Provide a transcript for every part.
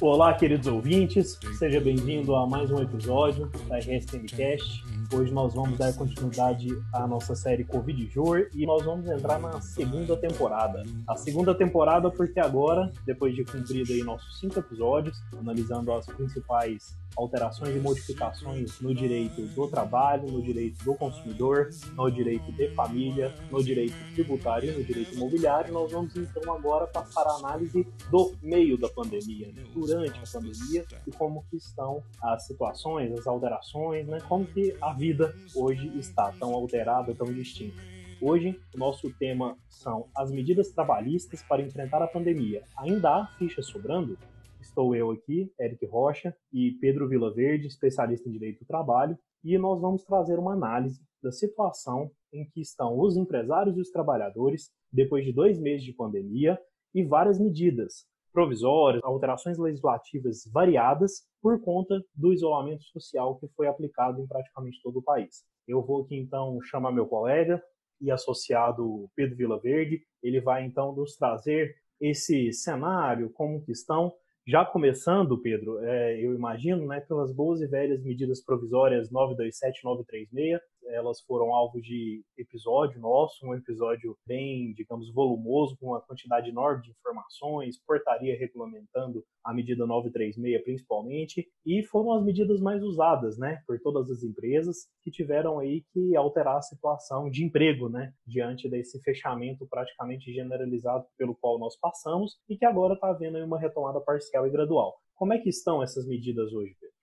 Olá, queridos ouvintes, seja bem-vindo a mais um episódio da RSMcast. Hoje nós vamos dar continuidade à nossa série Covid Jor e nós vamos entrar na segunda temporada. A segunda temporada porque agora, depois de cumprido aí nossos cinco episódios, analisando as principais alterações e modificações no direito do trabalho, no direito do consumidor, no direito de família, no direito tributário e no direito imobiliário, nós vamos então agora passar a análise do meio da pandemia, né? durante a pandemia e como que estão as situações, as alterações, né? como que a vida hoje está tão alterada, tão distinta. Hoje, o nosso tema são as medidas trabalhistas para enfrentar a pandemia. Ainda há fichas sobrando? Estou eu aqui, Eric Rocha, e Pedro Vilaverde, especialista em direito do trabalho, e nós vamos trazer uma análise da situação em que estão os empresários e os trabalhadores depois de dois meses de pandemia e várias medidas provisórias, alterações legislativas variadas por conta do isolamento social que foi aplicado em praticamente todo o país. Eu vou aqui então chamar meu colega e associado Pedro Vilaverde, ele vai então nos trazer esse cenário, como que estão já começando, Pedro, é, eu imagino, né, pelas boas e velhas medidas provisórias 927 e 936, elas foram alvo de episódio nosso, um episódio bem, digamos, volumoso, com uma quantidade enorme de informações, portaria regulamentando a medida 936 principalmente, e foram as medidas mais usadas, né, por todas as empresas que tiveram aí que alterar a situação de emprego, né, diante desse fechamento praticamente generalizado pelo qual nós passamos e que agora está havendo uma retomada parcial e gradual. Como é que estão essas medidas hoje, Pedro?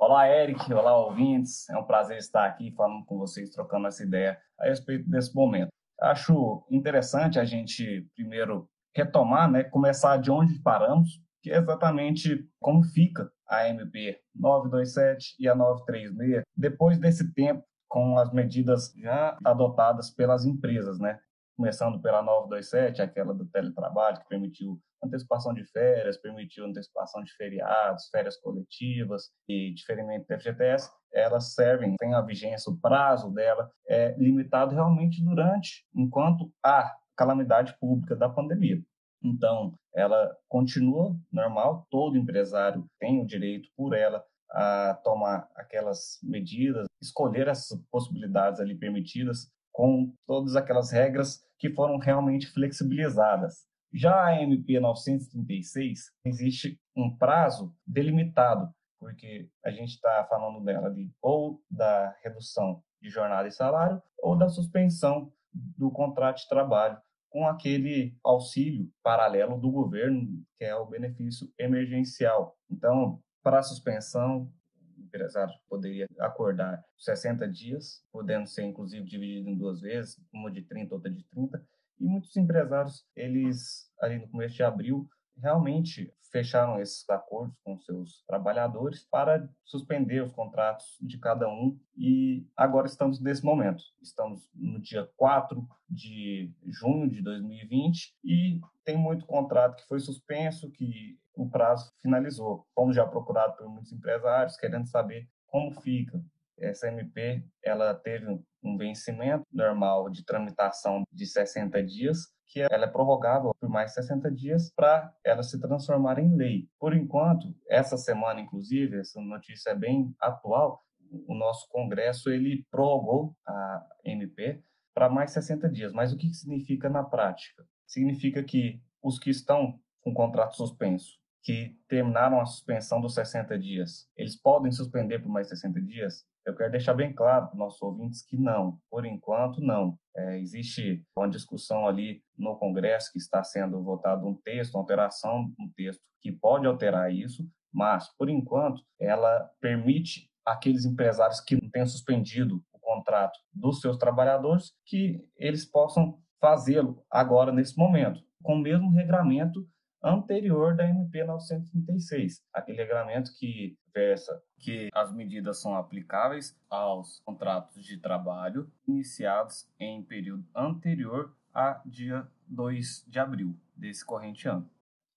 Olá, Eric. Olá, ouvintes. É um prazer estar aqui falando com vocês, trocando essa ideia a respeito desse momento. Acho interessante a gente, primeiro, retomar, né, começar de onde paramos, que é exatamente como fica a MP 927 e a 936, depois desse tempo com as medidas já adotadas pelas empresas, né? Começando pela 927, aquela do teletrabalho, que permitiu antecipação de férias, permitiu antecipação de feriados, férias coletivas e diferimento do FGTS, elas servem, tem a vigência, o prazo dela é limitado realmente durante, enquanto há calamidade pública da pandemia. Então, ela continua normal, todo empresário tem o direito por ela a tomar aquelas medidas, escolher essas possibilidades ali permitidas com todas aquelas regras que foram realmente flexibilizadas. Já a MP 936 existe um prazo delimitado, porque a gente está falando dela de ou da redução de jornada e salário ou da suspensão do contrato de trabalho com aquele auxílio paralelo do governo, que é o benefício emergencial. Então, para a suspensão, o empresário poderia acordar 60 dias, podendo ser inclusive dividido em duas vezes, uma de 30, outra de 30, e muitos empresários, eles, ali no começo de abril, realmente fecharam esses acordos com seus trabalhadores para suspender os contratos de cada um e agora estamos nesse momento. Estamos no dia 4 de junho de 2020 e tem muito contrato que foi suspenso, que o prazo finalizou. Fomos já procurado por muitos empresários querendo saber como fica. Essa MP, ela teve um vencimento normal de tramitação de 60 dias, que ela é prorrogável por mais 60 dias para ela se transformar em lei. Por enquanto, essa semana, inclusive, essa notícia é bem atual, o nosso Congresso ele prorrogou a MP para mais 60 dias. Mas o que significa na prática? Significa que os que estão com contrato suspenso, que terminaram a suspensão dos 60 dias, eles podem suspender por mais 60 dias? Eu quero deixar bem claro para os nossos ouvintes que não, por enquanto não. É, existe uma discussão ali no Congresso que está sendo votado um texto, uma alteração um texto que pode alterar isso, mas, por enquanto, ela permite aqueles empresários que não tenham suspendido o contrato dos seus trabalhadores que eles possam fazê-lo agora, nesse momento, com o mesmo regramento anterior da MP 936, aquele regramento que versa que as medidas são aplicáveis aos contratos de trabalho iniciados em período anterior a dia 2 de abril desse corrente ano.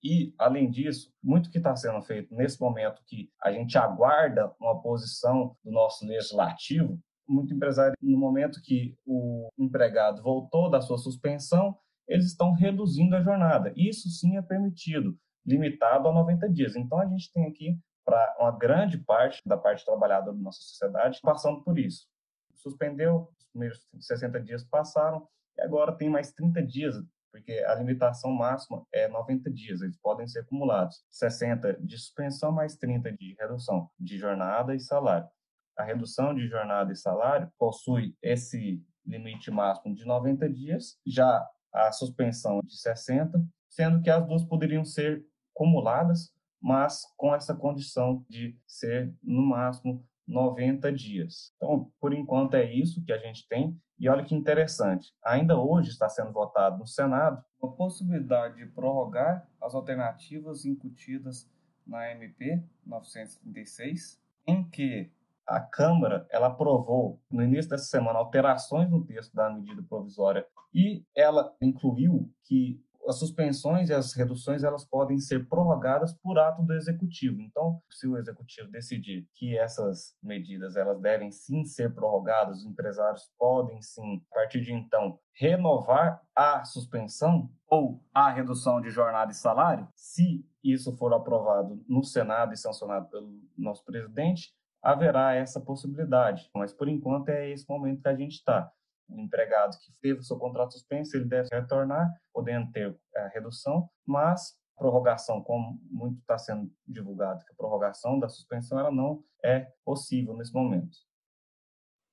E, além disso, muito que está sendo feito nesse momento que a gente aguarda uma posição do nosso legislativo, muito empresário, no momento que o empregado voltou da sua suspensão, eles estão reduzindo a jornada. Isso sim é permitido, limitado a 90 dias. Então a gente tem aqui para uma grande parte da parte trabalhadora da nossa sociedade passando por isso. Suspendeu, os primeiros 60 dias passaram, e agora tem mais 30 dias, porque a limitação máxima é 90 dias, eles podem ser acumulados. 60 de suspensão mais 30 de redução de jornada e salário. A redução de jornada e salário possui esse limite máximo de 90 dias, já a suspensão de 60, sendo que as duas poderiam ser acumuladas mas com essa condição de ser no máximo 90 dias. Então, por enquanto é isso que a gente tem. E olha que interessante, ainda hoje está sendo votado no Senado a possibilidade de prorrogar as alternativas incutidas na MP 936, em que a Câmara ela aprovou no início dessa semana alterações no texto da medida provisória e ela incluiu que as suspensões e as reduções elas podem ser prorrogadas por ato do executivo. Então, se o executivo decidir que essas medidas elas devem sim ser prorrogadas, os empresários podem sim, a partir de então, renovar a suspensão ou a redução de jornada e salário, se isso for aprovado no Senado e sancionado pelo nosso presidente, haverá essa possibilidade. Mas por enquanto é esse momento que a gente está o empregado que teve o seu contrato suspenso, ele deve retornar, podendo ter a redução, mas prorrogação, como muito está sendo divulgado, que a prorrogação da suspensão ela não é possível nesse momento.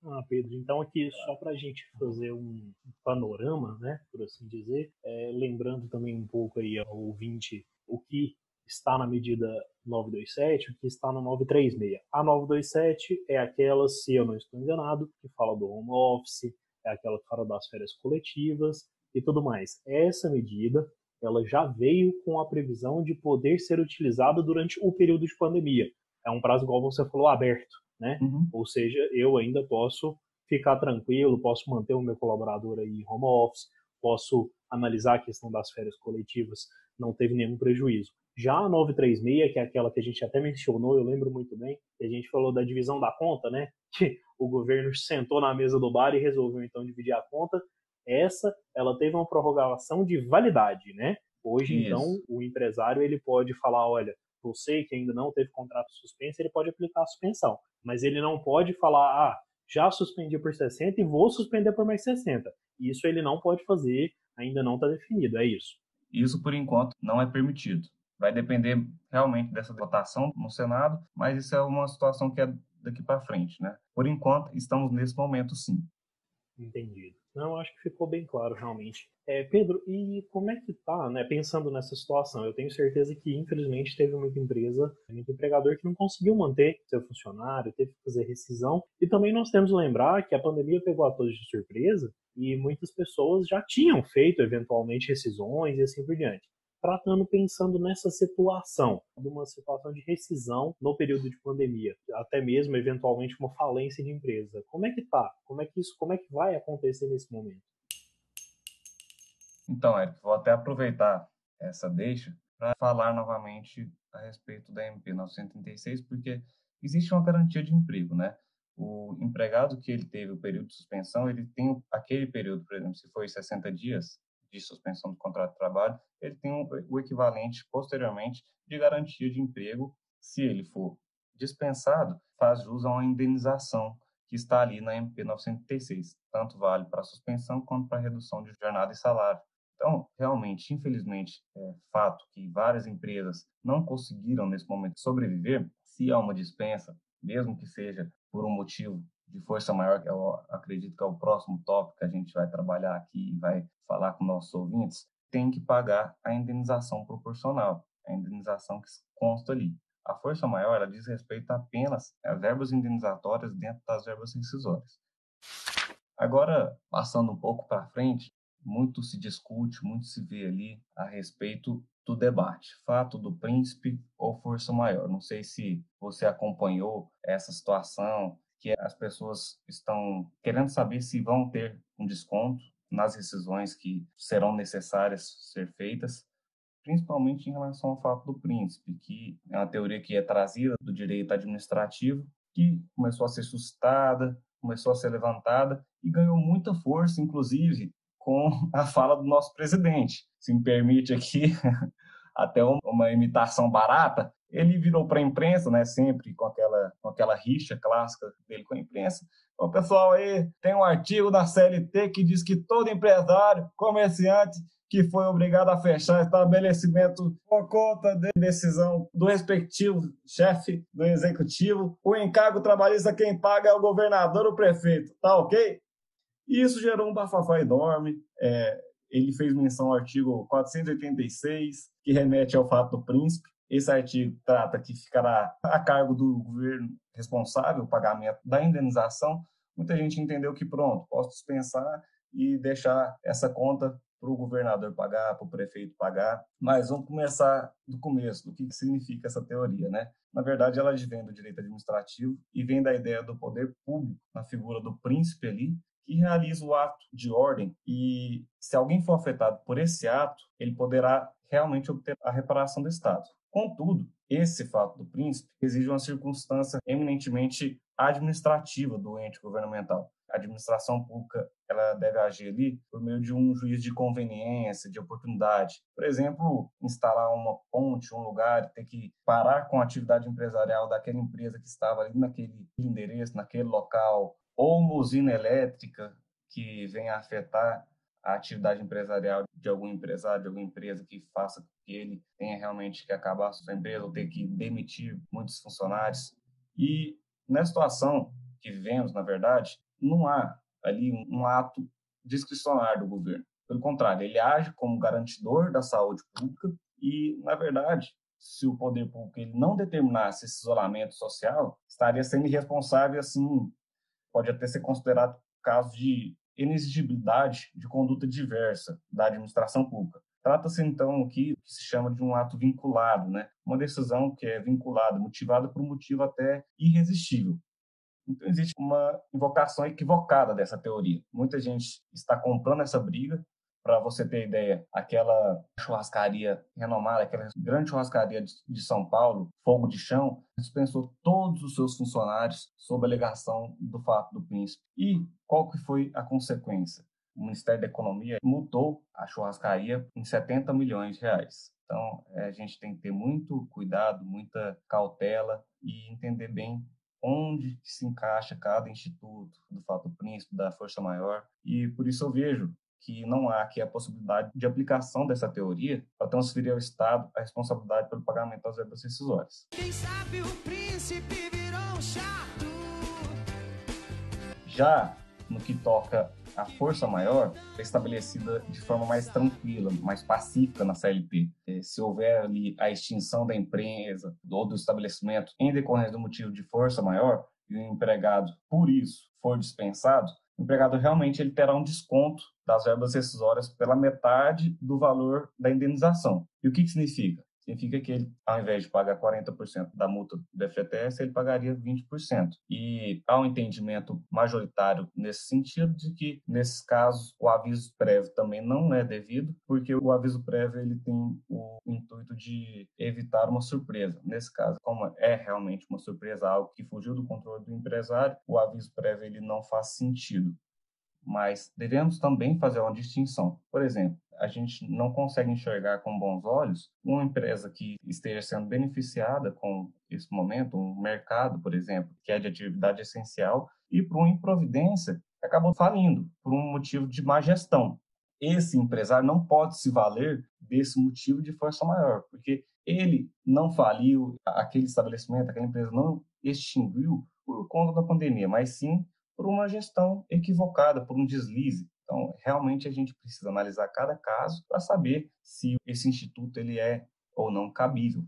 Ah, Pedro, então aqui só para a gente fazer um panorama, né, por assim dizer, é, lembrando também um pouco aí ao ouvinte o que está na medida 927, o que está no 936. A 927 é aquela, se eu não estou enganado, que fala do home office, é aquela que fala das férias coletivas e tudo mais. Essa medida ela já veio com a previsão de poder ser utilizada durante o período de pandemia. É um prazo, igual você falou, aberto, né? Uhum. Ou seja, eu ainda posso ficar tranquilo, posso manter o meu colaborador aí em home office, posso analisar a questão das férias coletivas, não teve nenhum prejuízo. Já a 936, que é aquela que a gente até mencionou, eu lembro muito bem, que a gente falou da divisão da conta, né? Que o governo sentou na mesa do bar e resolveu então dividir a conta. Essa, ela teve uma prorrogação de validade, né? Hoje, Isso. então, o empresário ele pode falar, olha, você que ainda não teve contrato suspenso, ele pode aplicar a suspensão, mas ele não pode falar, ah, já suspendi por 60 e vou suspender por mais 60. Isso ele não pode fazer, ainda não está definido, é isso. Isso, por enquanto, não é permitido. Vai depender realmente dessa votação no Senado, mas isso é uma situação que é daqui para frente, né? Por enquanto, estamos nesse momento, sim. Entendido. Não, acho que ficou bem claro, realmente. É, Pedro, e como é que tá, né, pensando nessa situação? Eu tenho certeza que, infelizmente, teve muita empresa, muito empregador que não conseguiu manter seu funcionário, teve que fazer rescisão. E também nós temos que lembrar que a pandemia pegou a todos de surpresa e muitas pessoas já tinham feito, eventualmente, rescisões e assim por diante tratando pensando nessa situação, de uma situação de rescisão no período de pandemia, até mesmo eventualmente uma falência de empresa. Como é que tá? Como é que isso, como é que vai acontecer nesse momento? Então, Eric, vou até aproveitar essa deixa para falar novamente a respeito da MP 936, porque existe uma garantia de emprego, né? O empregado que ele teve o período de suspensão, ele tem aquele período, por exemplo, se foi 60 dias, de suspensão do contrato de trabalho, ele tem um, o equivalente posteriormente de garantia de emprego. Se ele for dispensado, faz jus a uma indenização que está ali na MP 936. Tanto vale para suspensão quanto para redução de jornada e salário. Então, realmente, infelizmente, é fato que várias empresas não conseguiram nesse momento sobreviver. Se há uma dispensa, mesmo que seja por um motivo de força maior, que eu acredito que é o próximo tópico que a gente vai trabalhar aqui e vai falar com nossos ouvintes, tem que pagar a indenização proporcional, a indenização que consta ali. A força maior ela diz respeito apenas às verbas indenizatórias dentro das verbas rescisórias. Agora, passando um pouco para frente, muito se discute, muito se vê ali a respeito do debate, fato do príncipe ou força maior. Não sei se você acompanhou essa situação, que as pessoas estão querendo saber se vão ter um desconto nas rescisões que serão necessárias ser feitas, principalmente em relação ao fato do príncipe, que é uma teoria que é trazida do direito administrativo, que começou a ser suscitada, começou a ser levantada e ganhou muita força, inclusive com a fala do nosso presidente. Se me permite aqui, até uma imitação barata, ele virou para a imprensa, né, sempre com aquela, com aquela rixa clássica dele com a imprensa. O pessoal aí tem um artigo na CLT que diz que todo empresário, comerciante que foi obrigado a fechar estabelecimento por conta de decisão do respectivo chefe do executivo, o encargo trabalhista quem paga é o governador ou o prefeito, tá ok? E isso gerou um bafafá enorme. É, ele fez menção ao artigo 486, que remete ao fato do príncipe. Esse artigo trata que ficará a cargo do governo responsável o pagamento da indenização. Muita gente entendeu que, pronto, posso dispensar e deixar essa conta para o governador pagar, para o prefeito pagar. Mas vamos começar do começo, do que significa essa teoria, né? Na verdade, ela vem do direito administrativo e vem da ideia do poder público, na figura do príncipe ali, que realiza o ato de ordem e se alguém for afetado por esse ato, ele poderá realmente obter a reparação do Estado. Contudo, esse fato do príncipe exige uma circunstância eminentemente administrativa do ente governamental. A administração pública ela deve agir ali por meio de um juiz de conveniência, de oportunidade. Por exemplo, instalar uma ponte, um lugar, ter que parar com a atividade empresarial daquela empresa que estava ali naquele endereço, naquele local, ou uma usina elétrica que venha afetar a atividade empresarial de algum empresário, de alguma empresa que faça que ele tenha realmente que acabar sua empresa ou ter que demitir muitos funcionários. E nessa situação que vivemos, na verdade, não há ali um, ato discricionário do governo. Pelo contrário, ele age como garantidor da saúde pública e, na verdade, se o poder público ele não determinasse esse isolamento social, estaria sendo irresponsável, assim, pode até ser considerado caso de inexigibilidade de conduta diversa da administração pública. Trata-se, então, aqui que se chama de um ato vinculado, né? uma decisão que é vinculada, motivada por um motivo até irresistível. Então, existe uma invocação equivocada dessa teoria. Muita gente está comprando essa briga. Para você ter ideia, aquela churrascaria renomada, aquela grande churrascaria de São Paulo, Fogo de Chão, dispensou todos os seus funcionários sob alegação do fato do príncipe. E qual que foi a consequência? O Ministério da Economia multou a churrascaria em 70 milhões de reais. Então, é, a gente tem que ter muito cuidado, muita cautela e entender bem onde se encaixa cada instituto do fato príncipe, da força maior. E por isso eu vejo que não há aqui a possibilidade de aplicação dessa teoria para transferir ao Estado a responsabilidade pelo pagamento das verbas rescisórias. Quem sabe o príncipe virou chato. Já no que toca a força maior é estabelecida de forma mais tranquila, mais pacífica na CLT. É, se houver ali a extinção da empresa ou do estabelecimento em decorrência do motivo de força maior e o empregado, por isso, for dispensado, o empregado realmente ele terá um desconto das verbas rescisórias pela metade do valor da indenização. E o que, que significa? Significa que ele, ao invés de pagar 40% da multa do FGTS, ele pagaria 20%. E há um entendimento majoritário nesse sentido de que, nesses casos, o aviso prévio também não é devido, porque o aviso prévio ele tem o intuito de evitar uma surpresa. Nesse caso, como é realmente uma surpresa, algo que fugiu do controle do empresário, o aviso prévio ele não faz sentido mas devemos também fazer uma distinção. Por exemplo, a gente não consegue enxergar com bons olhos uma empresa que esteja sendo beneficiada com esse momento, um mercado, por exemplo, que é de atividade essencial, e por uma improvidência acabou falindo por um motivo de má gestão. Esse empresário não pode se valer desse motivo de força maior, porque ele não faliu, aquele estabelecimento, aquela empresa não extinguiu por conta da pandemia, mas sim por uma gestão equivocada, por um deslize. Então, realmente a gente precisa analisar cada caso para saber se esse instituto ele é ou não cabível.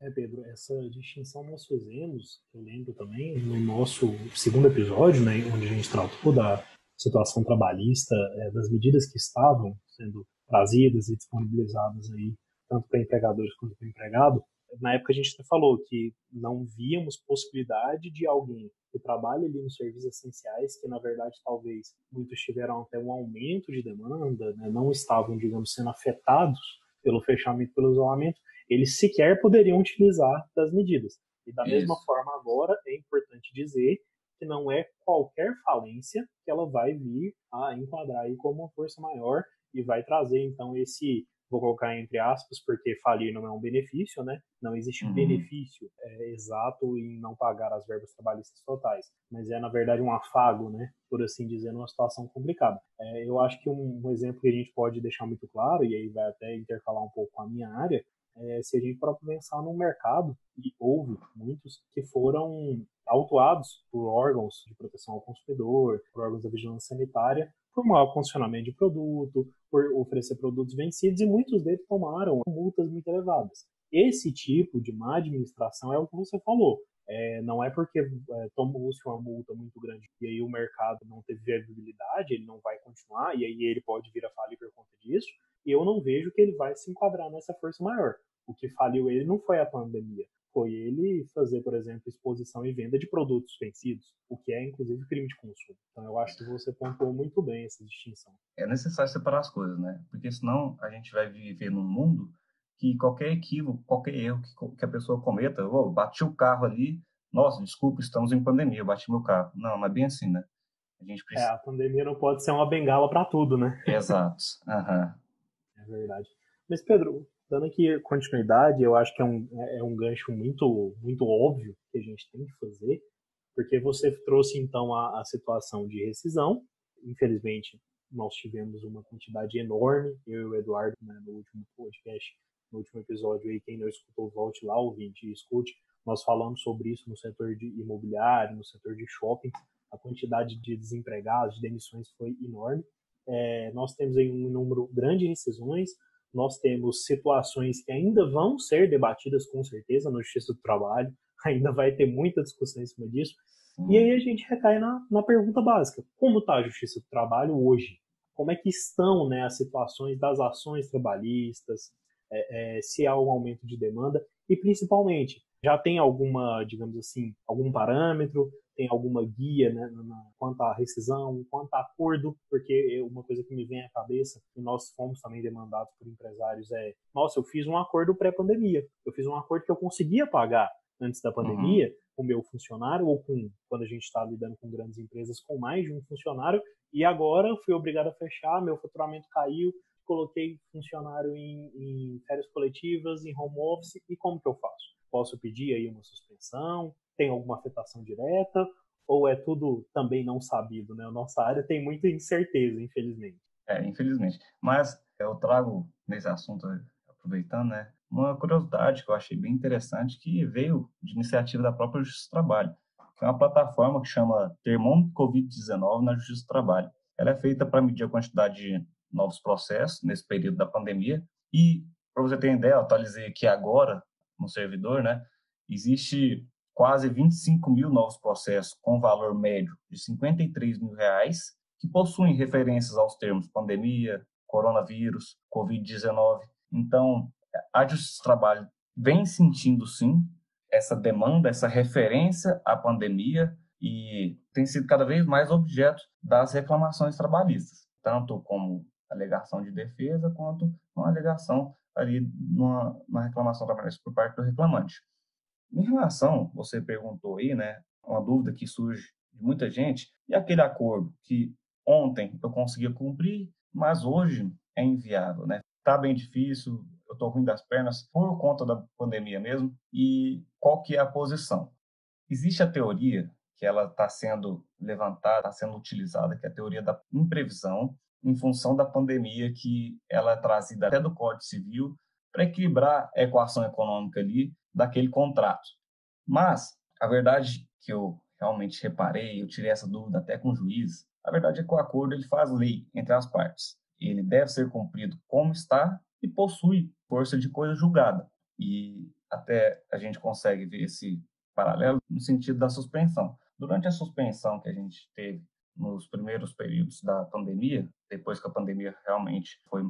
É, Pedro, essa distinção nós fizemos, eu lembro também, no nosso segundo episódio, né, onde a gente tratou da situação trabalhista, é, das medidas que estavam sendo trazidas e disponibilizadas aí, tanto para empregadores quanto para empregado. Na época a gente até falou que não víamos possibilidade de alguém que trabalha ali nos serviços essenciais, que na verdade talvez muitos tiveram até um aumento de demanda, né, não estavam, digamos, sendo afetados pelo fechamento, pelo isolamento, eles sequer poderiam utilizar das medidas. E da Isso. mesma forma agora é importante dizer que não é qualquer falência que ela vai vir a enquadrar aí como uma força maior e vai trazer então esse vou colocar entre aspas, porque falir não é um benefício, né? Não existe uhum. benefício é, exato em não pagar as verbas trabalhistas totais, mas é, na verdade, um afago, né? Por assim dizer, numa situação complicada. É, eu acho que um, um, exemplo que a gente pode deixar muito claro, e aí vai até intercalar um pouco com a minha área, é se a gente próprio pensar no mercado, e houve muitos que foram autuados por órgãos de proteção ao consumidor, por órgãos da vigilância sanitária, por mau funcionamento de produto, por oferecer produtos vencidos, e muitos deles tomaram multas muito elevadas. Esse tipo de má administração é o que você falou. É, não é porque é, tomou-se uma multa muito grande e aí o mercado não teve viabilidade, ele não vai continuar, e aí ele pode vir a falir por conta disso, eu não vejo que ele vai se enquadrar nessa força maior. O que faliu ele não foi a pandemia, foi ele fazer, por exemplo, exposição e venda de produtos vencidos, o que é inclusive crime de consumo. Então eu acho que você pontuou muito bem essa distinção. É necessário separar as coisas, né? Porque senão a gente vai viver num mundo que qualquer equívoco, qualquer erro que, que a pessoa cometa, oh, bati o carro ali, nossa, desculpa, estamos em pandemia, eu bati meu carro. Não, não é bem assim, né? A gente precisa... É, a pandemia não pode ser uma bengala para tudo, né? Exato. Uhum. É verdade. Mas, Pedro, dando aqui continuidade, eu acho que é um, é um gancho muito, muito óbvio que a gente tem que fazer, porque você trouxe então a, a situação de rescisão. Infelizmente, nós tivemos uma quantidade enorme, eu e o Eduardo, né, no último podcast, no último episódio aí, quem não escutou, volte lá, ouvinte, e escute. Nós falamos sobre isso no setor de imobiliário, no setor de shopping. A quantidade de desempregados, de demissões foi enorme. É, nós temos aí um número grande de rescisões, nós temos situações que ainda vão ser debatidas com certeza no Justiça do Trabalho, ainda vai ter muita discussão em cima disso. E aí a gente recai na, na pergunta básica: como está a Justiça do Trabalho hoje? Como é que estão né, as situações das ações trabalhistas? É, é, se há um aumento de demanda? E principalmente, já tem alguma, digamos assim, algum parâmetro? Tem alguma guia né, quanto à rescisão, quanto a acordo, porque uma coisa que me vem à cabeça, e nós fomos também demandados por empresários, é: nossa, eu fiz um acordo pré-pandemia, eu fiz um acordo que eu conseguia pagar antes da pandemia uhum. com o meu funcionário, ou com, quando a gente está lidando com grandes empresas, com mais de um funcionário, e agora fui obrigado a fechar, meu faturamento caiu, coloquei funcionário em, em férias coletivas, em home office, e como que eu faço? Posso pedir aí uma suspensão? Tem alguma afetação direta ou é tudo também não sabido, né? A nossa área tem muita incerteza, infelizmente. É, infelizmente. Mas eu trago nesse assunto, aproveitando, né, uma curiosidade que eu achei bem interessante que veio de iniciativa da própria Justiça do Trabalho, é uma plataforma que chama Termômetro Covid-19 na Justiça do Trabalho. Ela é feita para medir a quantidade de novos processos nesse período da pandemia e, para você ter ideia, eu atualizei aqui agora no servidor, né, existe quase 25 mil novos processos com valor médio de 53 mil reais, que possuem referências aos termos pandemia, coronavírus, Covid-19. Então, a Justiça do Trabalho vem sentindo, sim, essa demanda, essa referência à pandemia e tem sido cada vez mais objeto das reclamações trabalhistas, tanto como alegação de defesa quanto uma alegação ali numa, numa reclamação trabalhista por parte do reclamante. Em relação, você perguntou aí, né, uma dúvida que surge de muita gente, e aquele acordo que ontem eu conseguia cumprir, mas hoje é inviável, né? Tá bem difícil, eu tô ruim das pernas por conta da pandemia mesmo. E qual que é a posição? Existe a teoria que ela está sendo levantada, está sendo utilizada, que é a teoria da imprevisão, em função da pandemia, que ela é trazida até do Código Civil para equilibrar a equação econômica ali daquele contrato. Mas a verdade que eu realmente reparei, eu tirei essa dúvida até com o juiz, a verdade é que o acordo ele faz lei entre as partes. Ele deve ser cumprido como está e possui força de coisa julgada. E até a gente consegue ver esse paralelo no sentido da suspensão. Durante a suspensão que a gente teve nos primeiros períodos da pandemia, depois que a pandemia realmente foi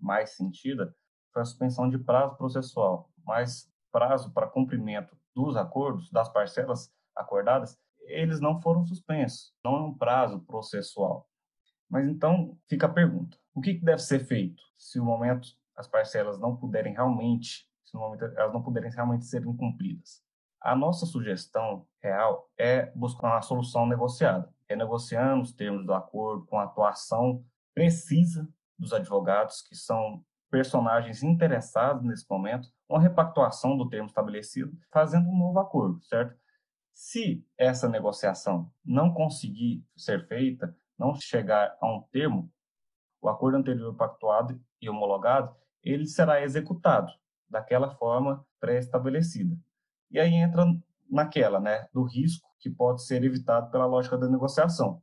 mais sentida, foi a suspensão de prazo processual. Mas prazo para cumprimento dos acordos, das parcelas acordadas, eles não foram suspensos. Não é um prazo processual. Mas então fica a pergunta: o que deve ser feito se o momento as parcelas não puderem realmente, se no momento elas não puderem realmente ser cumpridas? A nossa sugestão real é buscar uma solução negociada, renegociando os termos do acordo com a atuação precisa dos advogados, que são personagens interessados nesse momento, uma repactuação do termo estabelecido, fazendo um novo acordo, certo? Se essa negociação não conseguir ser feita, não chegar a um termo, o acordo anterior pactuado e homologado, ele será executado daquela forma pré-estabelecida. E aí entra naquela, né, do risco que pode ser evitado pela lógica da negociação.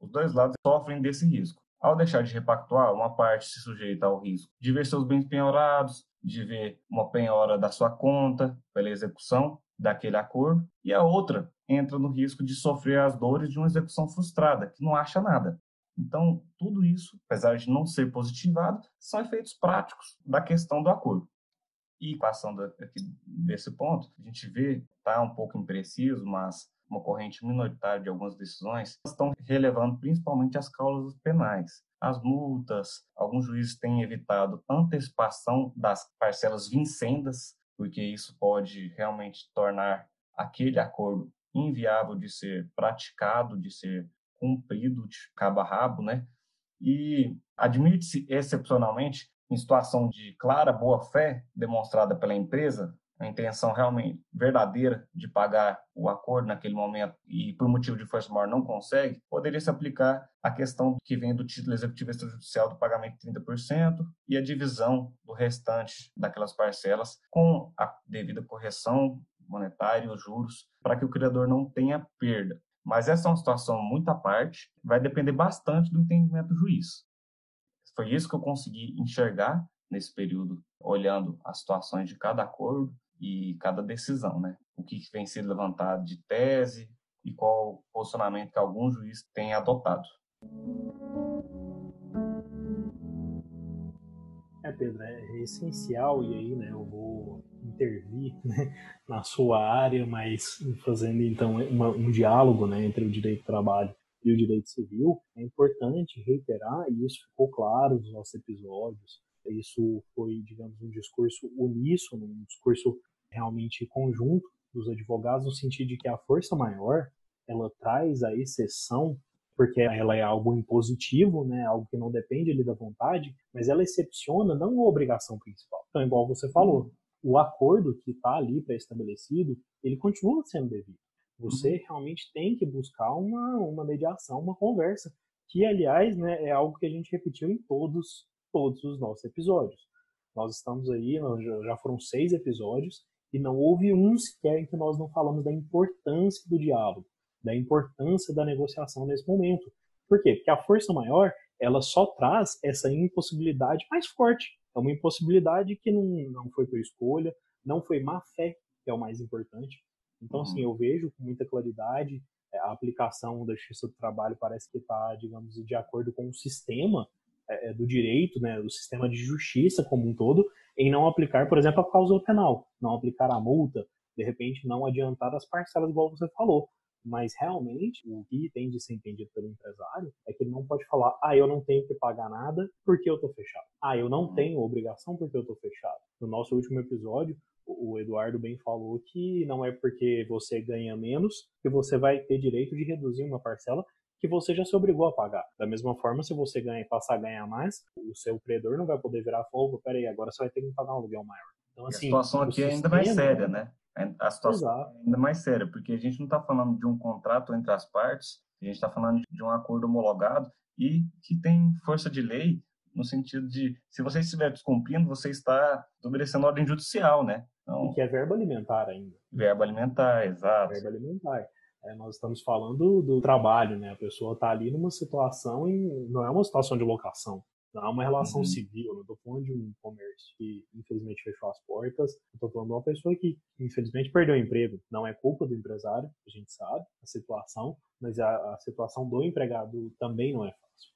Os dois lados sofrem desse risco. Ao deixar de repactuar, uma parte se sujeita ao risco de ver seus bens penhorados, de ver uma penhora da sua conta pela execução daquele acordo, e a outra entra no risco de sofrer as dores de uma execução frustrada, que não acha nada. Então, tudo isso, apesar de não ser positivado, são efeitos práticos da questão do acordo. E passando aqui desse ponto, a gente vê, está um pouco impreciso, mas uma corrente minoritária de algumas decisões estão relevando principalmente as causas penais. As multas, alguns juízes têm evitado antecipação das parcelas vincendas, porque isso pode realmente tornar aquele acordo inviável de ser praticado, de ser cumprido de cabo a rabo, né? E admite-se excepcionalmente, em situação de clara boa-fé demonstrada pela empresa, a intenção realmente verdadeira de pagar o acordo naquele momento e por motivo de força maior não consegue, poderia se aplicar a questão que vem do título executivo extrajudicial do pagamento de 30% e a divisão do restante daquelas parcelas com a devida correção monetária e os juros para que o criador não tenha perda. Mas essa é uma situação muito à parte, vai depender bastante do entendimento do juiz. Foi isso que eu consegui enxergar nesse período, olhando as situações de cada acordo e cada decisão, né? O que vem sendo levantado de tese e qual posicionamento que algum juiz tem adotado. É, Pedro, é essencial, e aí né, eu vou intervir né, na sua área, mas fazendo então uma, um diálogo né, entre o direito do trabalho e o direito civil, é importante reiterar, e isso ficou claro nos nossos episódios, isso foi, digamos, um discurso uníssono, um discurso realmente conjunto dos advogados, no sentido de que a força maior, ela traz a exceção porque ela é algo impositivo, né, algo que não depende ali da vontade, mas ela excepciona não a obrigação principal. Então, igual você falou, o acordo que está ali pré-estabelecido, ele continua sendo devido. Você uhum. realmente tem que buscar uma, uma mediação, uma conversa, que, aliás, né, é algo que a gente repetiu em todos, todos os nossos episódios. Nós estamos aí, já foram seis episódios, e não houve um sequer em que nós não falamos da importância do diálogo da importância da negociação nesse momento. Por quê? Porque a força maior, ela só traz essa impossibilidade mais forte. É uma impossibilidade que não, não foi por escolha, não foi má fé, que é o mais importante. Então, assim, uhum. eu vejo com muita claridade é, a aplicação da justiça do trabalho parece que está, digamos, de acordo com o sistema é, é, do direito, né, o sistema de justiça como um todo, em não aplicar, por exemplo, a cláusula penal, não aplicar a multa, de repente não adiantar as parcelas, igual você falou. Mas realmente, o que tem de ser entendido pelo empresário é que ele não pode falar, ah, eu não tenho que pagar nada porque eu estou fechado. Ah, eu não uhum. tenho obrigação porque eu estou fechado. No nosso último episódio, o Eduardo bem falou que não é porque você ganha menos que você vai ter direito de reduzir uma parcela que você já se obrigou a pagar. Da mesma forma, se você ganha, passar a ganhar mais, o seu credor não vai poder virar opa, peraí, agora você vai ter que pagar um aluguel maior. Então, assim, a situação aqui é ainda mais séria, né? A situação Exato. é ainda mais séria, porque a gente não está falando de um contrato entre as partes, a gente está falando de um acordo homologado e que tem força de lei no sentido de, se você estiver descumprindo, você está obedecendo ordem judicial, né? Então, e que é verbo alimentar ainda. Verbo alimentar, exato. Verbo alimentar. É, nós estamos falando do trabalho, né? A pessoa está ali numa situação, em, não é uma situação de locação. Não é uma relação uhum. civil, não estou falando de um comércio que infelizmente fechou as portas, estou falando de uma pessoa que infelizmente perdeu o emprego. Não é culpa do empresário, a gente sabe a situação, mas a, a situação do empregado também não é fácil.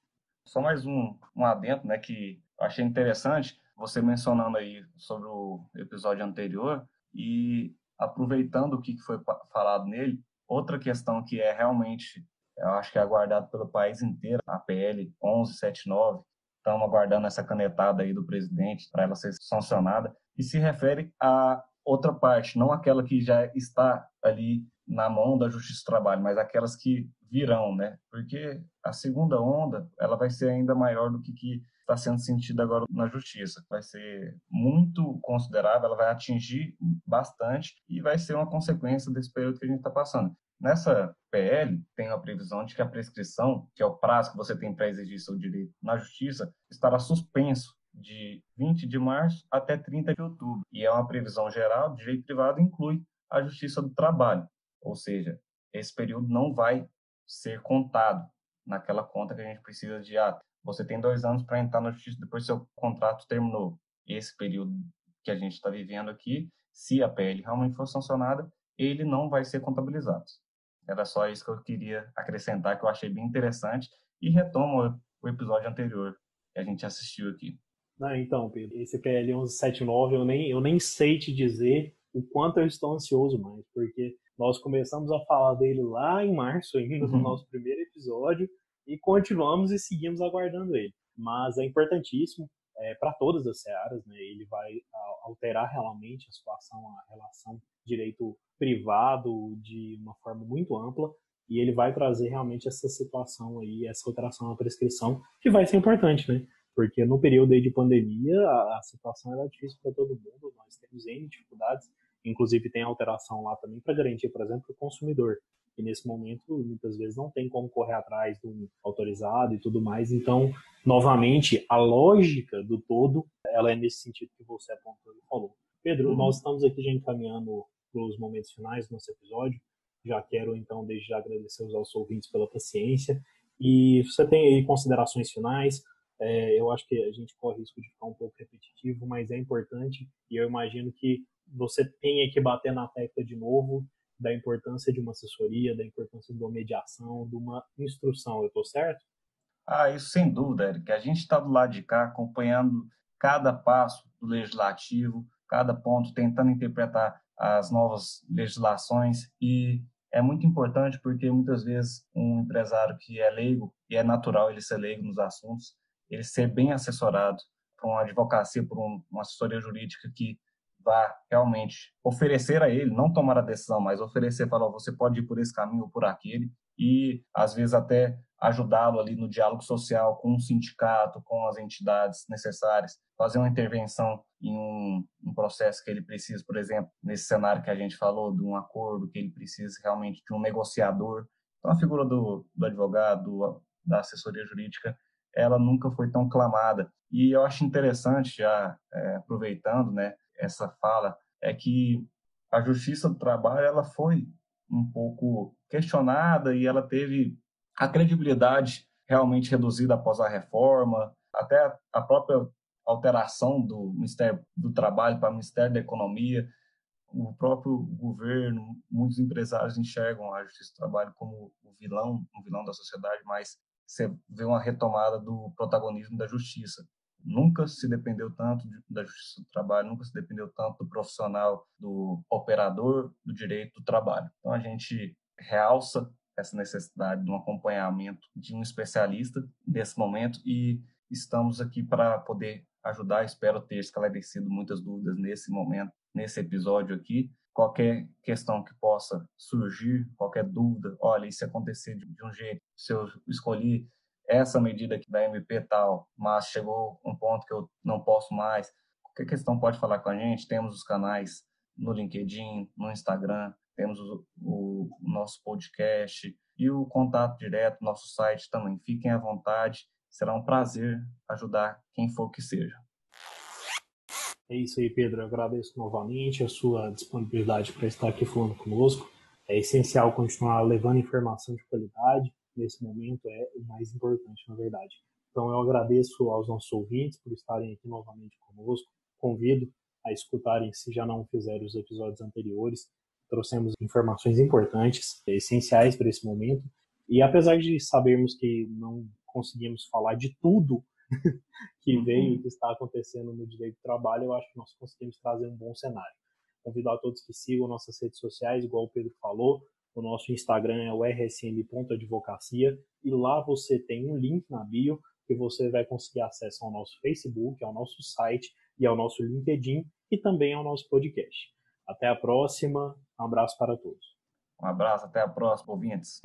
Só mais um, um adendo, né, que eu achei interessante, você mencionando aí sobre o episódio anterior e aproveitando o que foi falado nele, outra questão que é realmente, eu acho que é aguardado pelo país inteiro, a PL 1179, estamos aguardando essa canetada aí do presidente para ela ser sancionada, e se refere à outra parte, não aquela que já está ali na mão da Justiça do Trabalho, mas aquelas que virão, né? Porque a segunda onda, ela vai ser ainda maior do que que está sendo sentida agora na Justiça. Vai ser muito considerável, ela vai atingir bastante e vai ser uma consequência desse período que a gente está passando. Nessa PL, tem a previsão de que a prescrição, que é o prazo que você tem para exigir seu direito na Justiça, estará suspenso de 20 de março até 30 de outubro. E é uma previsão geral, direito privado inclui a Justiça do Trabalho. Ou seja, esse período não vai ser contado naquela conta que a gente precisa de ah, você tem dois anos para entrar na justiça depois que seu contrato terminou. Esse período que a gente está vivendo aqui, se a PL realmente for sancionada, ele não vai ser contabilizado. Era só isso que eu queria acrescentar, que eu achei bem interessante, e retomo o episódio anterior que a gente assistiu aqui. Não, então, Pedro, esse PL 1179, eu nem, eu nem sei te dizer o quanto eu estou ansioso mais, porque nós começamos a falar dele lá em março, ainda no uhum. nosso primeiro episódio, e continuamos e seguimos aguardando ele. Mas é importantíssimo é, para todas as searas, né? Ele vai alterar realmente a situação, a relação direito privado de uma forma muito ampla e ele vai trazer realmente essa situação aí, essa alteração na prescrição, que vai ser importante, né? Porque no período aí de pandemia, a, a situação era difícil para todo mundo, nós temos N dificuldades, inclusive tem alteração lá também para garantir, por exemplo, o consumidor e nesse momento muitas vezes não tem como correr atrás do autorizado e tudo mais. Então, novamente, a lógica do todo, ela é nesse sentido que você apontou e falou. Pedro, uhum. nós estamos aqui já encaminhando para os momentos finais do nosso episódio. Já quero, então, desde já agradecer aos nossos ouvintes pela paciência. E você tem aí considerações finais. É, eu acho que a gente corre risco de ficar um pouco repetitivo, mas é importante. E eu imagino que você tenha que bater na tecla de novo da importância de uma assessoria, da importância de uma mediação, de uma instrução. Eu estou certo? Ah, isso sem dúvida, Eric. A gente está do lado de cá acompanhando cada passo do legislativo, cada ponto, tentando interpretar as novas legislações e é muito importante porque muitas vezes um empresário que é leigo, e é natural ele ser leigo nos assuntos, ele ser bem assessorado por uma advocacia, por uma assessoria jurídica que vá realmente oferecer a ele, não tomar a decisão, mas oferecer, falar, você pode ir por esse caminho ou por aquele, e às vezes até ajudá-lo ali no diálogo social com o sindicato, com as entidades necessárias, fazer uma intervenção em um, um, processo que ele precisa, por exemplo, nesse cenário que a gente falou, de um acordo, que ele precisa realmente de um negociador. Então, a figura do, do advogado, da assessoria jurídica, ela nunca foi tão clamada. E eu acho interessante, já é, aproveitando, né, essa fala é que a Justiça do Trabalho ela foi um pouco questionada e ela teve a credibilidade realmente reduzida após a reforma, até a própria alteração do Ministério do Trabalho para o Ministério da Economia, o próprio governo, muitos empresários enxergam a Justiça do Trabalho como o vilão, um vilão da sociedade, mas você vê uma retomada do protagonismo da justiça nunca se dependeu tanto da justiça do trabalho, nunca se dependeu tanto do profissional, do operador do direito do trabalho. Então a gente realça essa necessidade de um acompanhamento de um especialista nesse momento e estamos aqui para poder ajudar. Espero ter esclarecido muitas dúvidas nesse momento, nesse episódio aqui. Qualquer questão que possa surgir, qualquer dúvida, olha, e se acontecer de um jeito, se eu escolhi essa medida aqui da MP tal, mas chegou um ponto que eu não posso mais. Qualquer questão pode falar com a gente. Temos os canais no LinkedIn, no Instagram, temos o, o, o nosso podcast e o contato direto, nosso site também. Fiquem à vontade, será um prazer ajudar quem for que seja. É isso aí, Pedro. Eu agradeço novamente a sua disponibilidade para estar aqui falando conosco. É essencial continuar levando informação de qualidade nesse momento é o mais importante, na verdade. Então, eu agradeço aos nossos ouvintes por estarem aqui novamente conosco. Convido a escutarem, se já não fizeram os episódios anteriores. Trouxemos informações importantes, essenciais para esse momento. E apesar de sabermos que não conseguimos falar de tudo que uhum. veio e que está acontecendo no direito do trabalho, eu acho que nós conseguimos trazer um bom cenário. Convido a todos que sigam nossas redes sociais, igual o Pedro falou, o nosso Instagram é o rsm.advocacia e lá você tem um link na bio que você vai conseguir acesso ao nosso Facebook, ao nosso site e ao nosso LinkedIn e também ao nosso podcast. Até a próxima. Um abraço para todos. Um abraço, até a próxima, ouvintes.